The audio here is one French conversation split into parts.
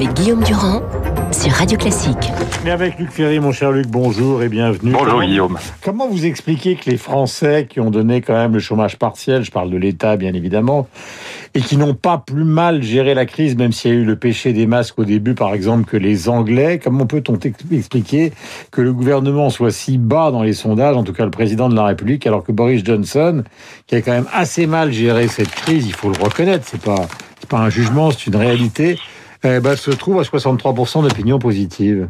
avec Guillaume Durand sur Radio Classique. Et avec Luc Ferry, mon cher Luc, bonjour et bienvenue. Bonjour Comment- Guillaume. Comment vous expliquez que les Français qui ont donné quand même le chômage partiel, je parle de l'État bien évidemment, et qui n'ont pas plus mal géré la crise, même s'il y a eu le péché des masques au début par exemple que les Anglais, comment peut-on ex- expliquer que le gouvernement soit si bas dans les sondages, en tout cas le président de la République, alors que Boris Johnson, qui a quand même assez mal géré cette crise, il faut le reconnaître, c'est pas, c'est pas un jugement, c'est une réalité, eh ben, se trouve à 63% d'opinion positive.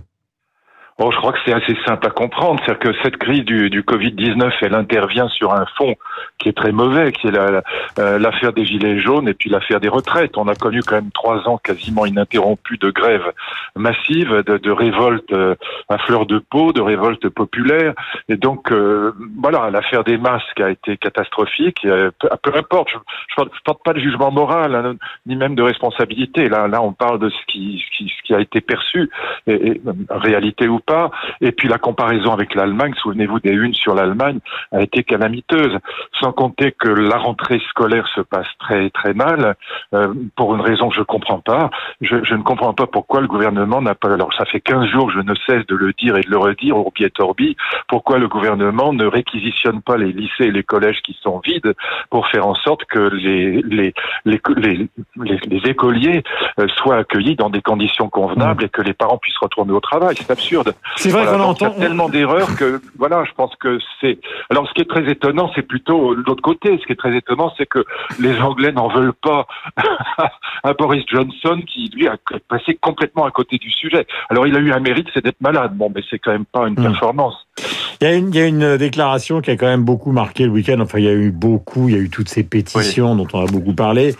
Bon, je crois que c'est assez simple à comprendre, c'est-à-dire que cette crise du, du Covid-19, elle intervient sur un fond qui est très mauvais, qui est euh, l'affaire des gilets jaunes et puis l'affaire des retraites. On a connu quand même trois ans quasiment ininterrompus de grèves massives, de, révoltes euh, à fleur de peau, de révoltes populaires. Et donc, euh, voilà, l'affaire des masques a été catastrophique. Euh, peu, importe, je ne porte, pas de jugement moral, hein, ni même de responsabilité. Là, on parle de ce qui, a été perçu, réalité ou pas. Et puis la comparaison avec l'Allemagne, souvenez-vous des unes sur l'Allemagne, a été calamiteuse. Sans compter que la rentrée scolaire se passe très très mal, euh, pour une raison que je comprends pas. Je, je ne comprends pas pourquoi le gouvernement n'a pas. Alors ça fait 15 jours que je ne cesse de le dire et de le redire, Orbi et Torbi. Pourquoi le gouvernement ne réquisitionne pas les lycées et les collèges qui sont vides pour faire en sorte que les les les, les, les, écoliers euh, soient accueillis dans des conditions convenables et que les parents puissent retourner au travail. C'est absurde. C'est vrai Voilà, qu'on donc il y a entend. tellement d'erreurs que voilà, je pense que c'est. Alors, ce qui est très étonnant, c'est plutôt l'autre côté. Ce qui est très étonnant, c'est que les Anglais n'en veulent pas à Boris Johnson, qui lui a passé complètement à côté du sujet. Alors, il a eu un mérite, c'est d'être malade. Bon, mais c'est quand même pas une Hmm. performance. Il y, a une, il y a une déclaration qui a quand même beaucoup marqué le week-end. Enfin, il y a eu beaucoup, il y a eu toutes ces pétitions dont on a beaucoup parlé.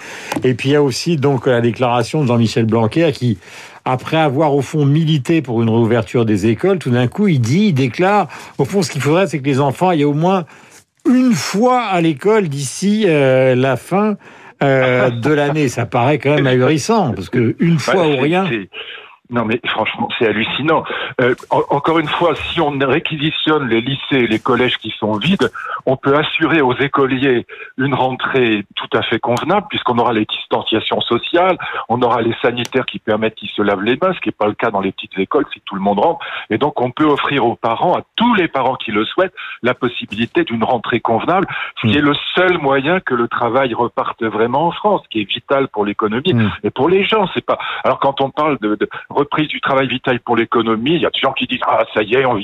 Et puis il y a aussi donc la déclaration de Jean-Michel Blanquer qui, après avoir au fond milité pour une réouverture des écoles, tout d'un coup il dit, il déclare, au fond ce qu'il faudrait c'est que les enfants aillent au moins une fois à l'école d'ici euh, la fin euh, de l'année. Ça paraît quand même ahurissant parce que une fois ou rien. Non mais franchement, c'est hallucinant. Euh, en- encore une fois, si on réquisitionne les lycées et les collèges qui sont vides, on peut assurer aux écoliers une rentrée tout à fait convenable, puisqu'on aura les distanciations sociales, on aura les sanitaires qui permettent qu'ils se lavent les mains, ce qui n'est pas le cas dans les petites écoles si tout le monde rentre. Et donc on peut offrir aux parents, à tous les parents qui le souhaitent, la possibilité d'une rentrée convenable, ce qui Mm. est le seul moyen que le travail reparte vraiment en France, qui est vital pour l'économie Mm. et pour les gens. C'est pas. Alors quand on parle de, de reprise du travail vital pour l'économie, il y a des gens qui disent ah ça y est, on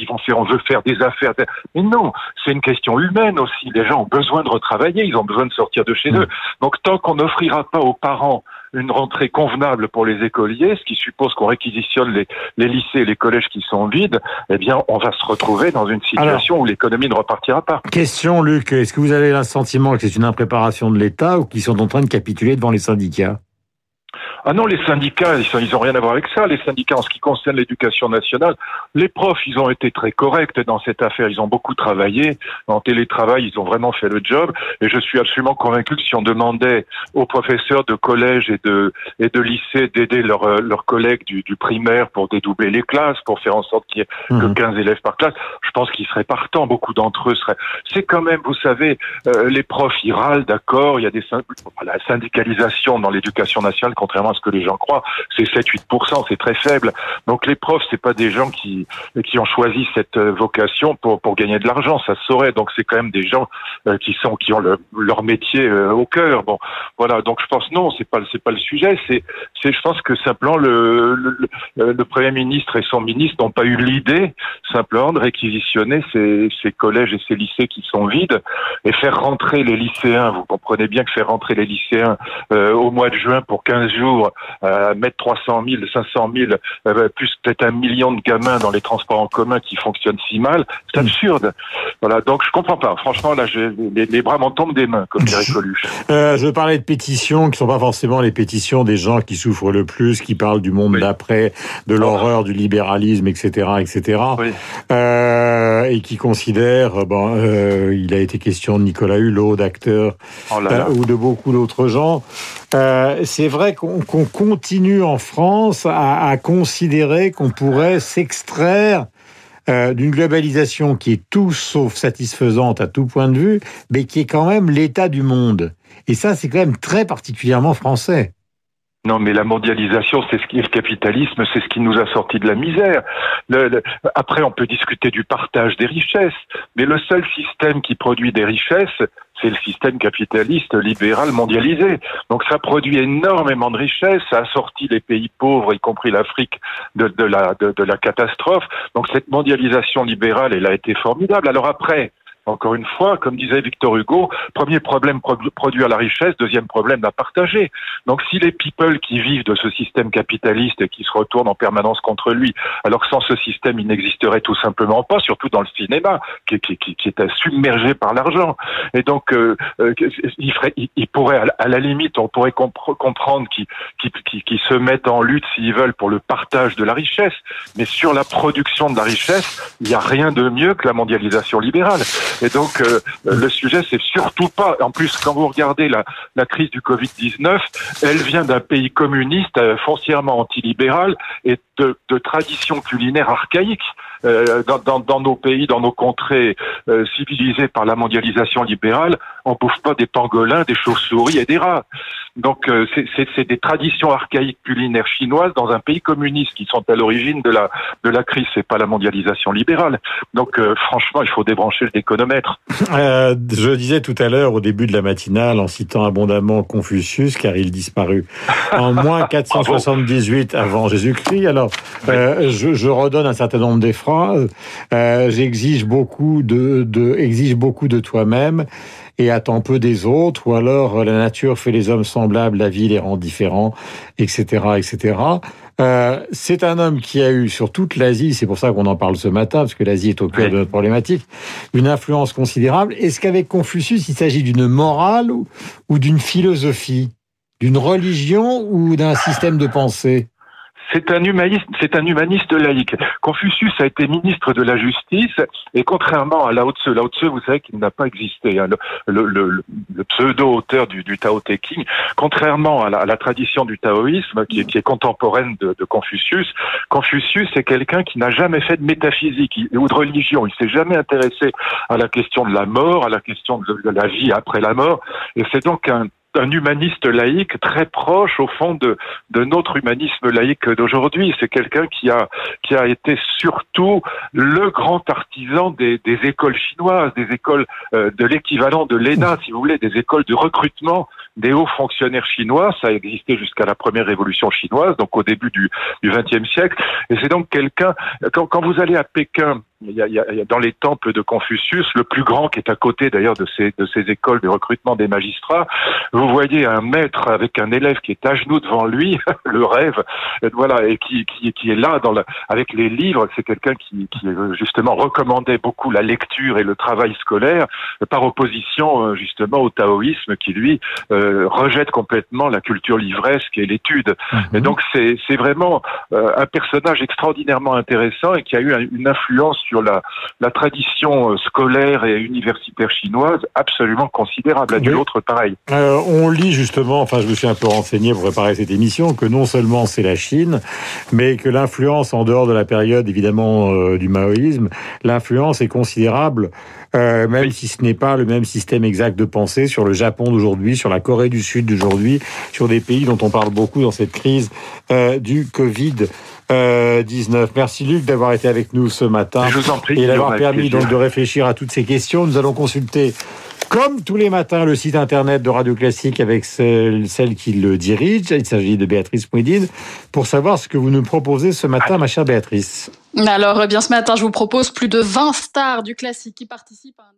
veut faire des affaires. Mais non, c'est une question humaine aussi. Les gens ont besoin de retravailler, ils ont besoin de sortir de chez Mm. eux. Donc tant qu'on n'offrira pas aux parents une rentrée convenable pour les écoliers, ce qui suppose qu'on réquisitionne les, les lycées et les collèges qui sont vides, eh bien, on va se retrouver dans une situation où l'économie ne repartira pas. Question Luc, est-ce que vous avez le sentiment que c'est une impréparation de l'État ou qu'ils sont en train de capituler devant les syndicats? Ah non, les syndicats, ils, sont, ils ont rien à voir avec ça. Les syndicats, en ce qui concerne l'éducation nationale, les profs, ils ont été très corrects dans cette affaire. Ils ont beaucoup travaillé. En télétravail, ils ont vraiment fait le job. Et je suis absolument convaincu que si on demandait aux professeurs de collège et de, et de lycée d'aider leurs euh, leurs collègues du, du primaire pour dédoubler les classes, pour faire en sorte qu'il y ait que Mhm. 15 élèves par classe, je pense qu'ils seraient partants. Beaucoup d'entre eux seraient. C'est quand même, vous savez, euh, les profs, ils râlent, d'accord. Il y a des la syndicalisation dans l'éducation nationale, contrairement à que les gens croient, c'est 7-8%, c'est très faible. Donc les profs, c'est pas des gens qui qui ont choisi cette euh, vocation pour pour gagner de l'argent, ça se saurait. Donc c'est quand même des gens euh, qui sont qui ont le- leur métier euh, au cœur. Bon, voilà. Donc je pense non, c'est pas c'est pas le sujet. C'est c'est je pense que simplement le le, premier ministre et son ministre n'ont pas eu l'idée simplement de réquisitionner ces ces collèges et ces lycées qui sont vides et faire rentrer les lycéens. Vous comprenez bien que faire rentrer les lycéens au mois de juin pour 15 jours, euh, mettre 300 000, 500 000, euh, plus peut-être un million de gamins dans les transports en commun qui fonctionnent si mal, c'est Mm. absurde. Voilà, donc je comprends pas. Franchement, là, les, les bras m'en tombent des mains, comme dirait Coluche. Euh, je parlais de pétitions qui sont pas forcément les pétitions des gens qui souffrent le plus, qui parlent du monde Oui. d'après, de l'horreur, du libéralisme, etc., etc. Oui. Euh, et qui considèrent, bon, il a été question de Nicolas Hulot, d'acteurs Oh ou de beaucoup d'autres gens. Euh, c'est vrai qu'on qu'on continue en France à, considérer qu'on pourrait s'extraire euh, d'une globalisation qui est tout sauf satisfaisante à tout point de vue, mais qui est quand même l'état du monde. Et ça, c'est quand même très particulièrement français. Non, mais la mondialisation, c'est ce qui le capitalisme, c'est ce qui nous a sorti de la misère. après, on peut discuter du partage des richesses, mais le seul système qui produit des richesses, c'est le système capitaliste libéral mondialisé. Donc ça produit énormément de richesses, ça a sorti les pays pauvres, y compris l'Afrique, de, la, de la catastrophe. Donc cette mondialisation libérale, elle a été formidable. Alors après, encore une fois, comme disait Victor Hugo, premier problème produire la richesse, deuxième problème à partager. Donc si les people qui vivent de ce système capitaliste et qui se retournent en permanence contre lui, alors que sans ce système, il n'existerait tout simplement pas, surtout dans le cinéma, qui, qui, qui est submergé par l'argent. Et donc, euh, euh, il, ferait, pourrait, à la limite, on pourrait comprendre qu'ils qui, se mettent en lutte s'ils veulent pour le partage de la richesse, mais sur la production de la richesse, il n'y a rien de mieux que la mondialisation libérale. Et donc, euh, le sujet, c'est surtout pas. En plus, quand vous regardez la, la crise du Covid-19, elle vient d'un pays communiste, euh, foncièrement antilibéral et de, de traditions culinaires archaïques. Euh, dans, dans, dans, nos pays, dans nos contrées euh, civilisées par la mondialisation libérale, on bouffe pas des pangolins, des chauves-souris et des rats. Donc euh, c'est des traditions archaïques culinaires chinoises dans un pays communiste qui sont à l'origine de la de la crise. C'est pas la mondialisation libérale. Donc franchement, il faut débrancher le déconomètre. je disais tout à l'heure au début de la matinale en citant abondamment Confucius, car il disparut en moins 478 avant Jésus-Christ. Alors je, je redonne un certain nombre d'effets euh, j'exige beaucoup de, de, exige beaucoup de toi-même et attends peu des autres, ou alors euh, la nature fait les hommes semblables, la vie les rend différents, etc., etc. Euh, c'est un homme qui a eu sur toute l'Asie, c'est pour ça qu'on en parle ce matin, parce que l'Asie est au cœur de notre problématique, une influence considérable. Est-ce qu'avec Confucius, il s'agit d'une morale ou d'une philosophie, d'une religion ou d'un système de pensée? C'est un humaniste, c'est un humaniste laïque. Confucius a été ministre de la Justice et contrairement à Lao Tse, Lao Tse, vous savez qu'il n'a pas existé, hein, le, pseudo-auteur du, Tao Te King, contrairement à la, tradition du taoïsme qui, est contemporaine de, Confucius, Confucius est quelqu'un qui n'a jamais fait de métaphysique ou de religion. Il s'est jamais intéressé à la question de la mort, à la question de la vie après la mort, et c'est donc un un humaniste laïque très proche au fond de, de notre humanisme laïque d'aujourd'hui. C'est quelqu'un qui a, qui a été surtout le grand artisan des, des écoles chinoises, des écoles euh, de l'équivalent de l'ENA, si vous voulez, des écoles de recrutement des hauts fonctionnaires chinois. Ça a existé jusqu'à la première révolution chinoise, donc au début du XXe siècle. Et c'est donc quelqu'un, quand, quand vous allez à Pékin, il y, a, il y, a, dans les temples de Confucius, le plus grand qui est à côté d'ailleurs de ces, de ces écoles de recrutement des magistrats, vous voyez un maître avec un élève qui est à genoux devant lui, le rêve, et voilà, et qui, qui, qui est là dans la, avec les livres. C'est quelqu'un qui, qui justement recommandait beaucoup la lecture et le travail scolaire, par opposition euh, justement au taoïsme qui lui euh, rejette complètement la culture livresque et l'étude. Mhm. Et donc c'est vraiment euh, un personnage extraordinairement intéressant et qui a eu une influence sur la, la tradition euh, scolaire et universitaire chinoise absolument considérable. À autre pareil. Euh, on lit justement, enfin je me suis un peu renseigné pour préparer cette émission, que non seulement c'est la Chine, mais que l'influence en dehors de la période évidemment euh, du maoïsme, l'influence est considérable, euh, même si ce n'est pas le même système exact de pensée sur le Japon d'aujourd'hui, sur la Corée du Sud d'aujourd'hui, sur des pays dont on parle beaucoup dans cette crise du Covid. 19. Merci Luc d'avoir été avec nous ce matin Je vous en prie, et d'avoir permis donc de réfléchir à toutes ces questions. Nous allons consulter comme tous les matins, le site internet de Radio Classique avec celle, celle qui le dirige, il s'agit de Béatrice Mouidine, pour savoir ce que vous nous proposez ce matin, ma chère Béatrice. Alors, eh bien, ce matin, je vous propose plus de 20 stars du classique qui participent à un...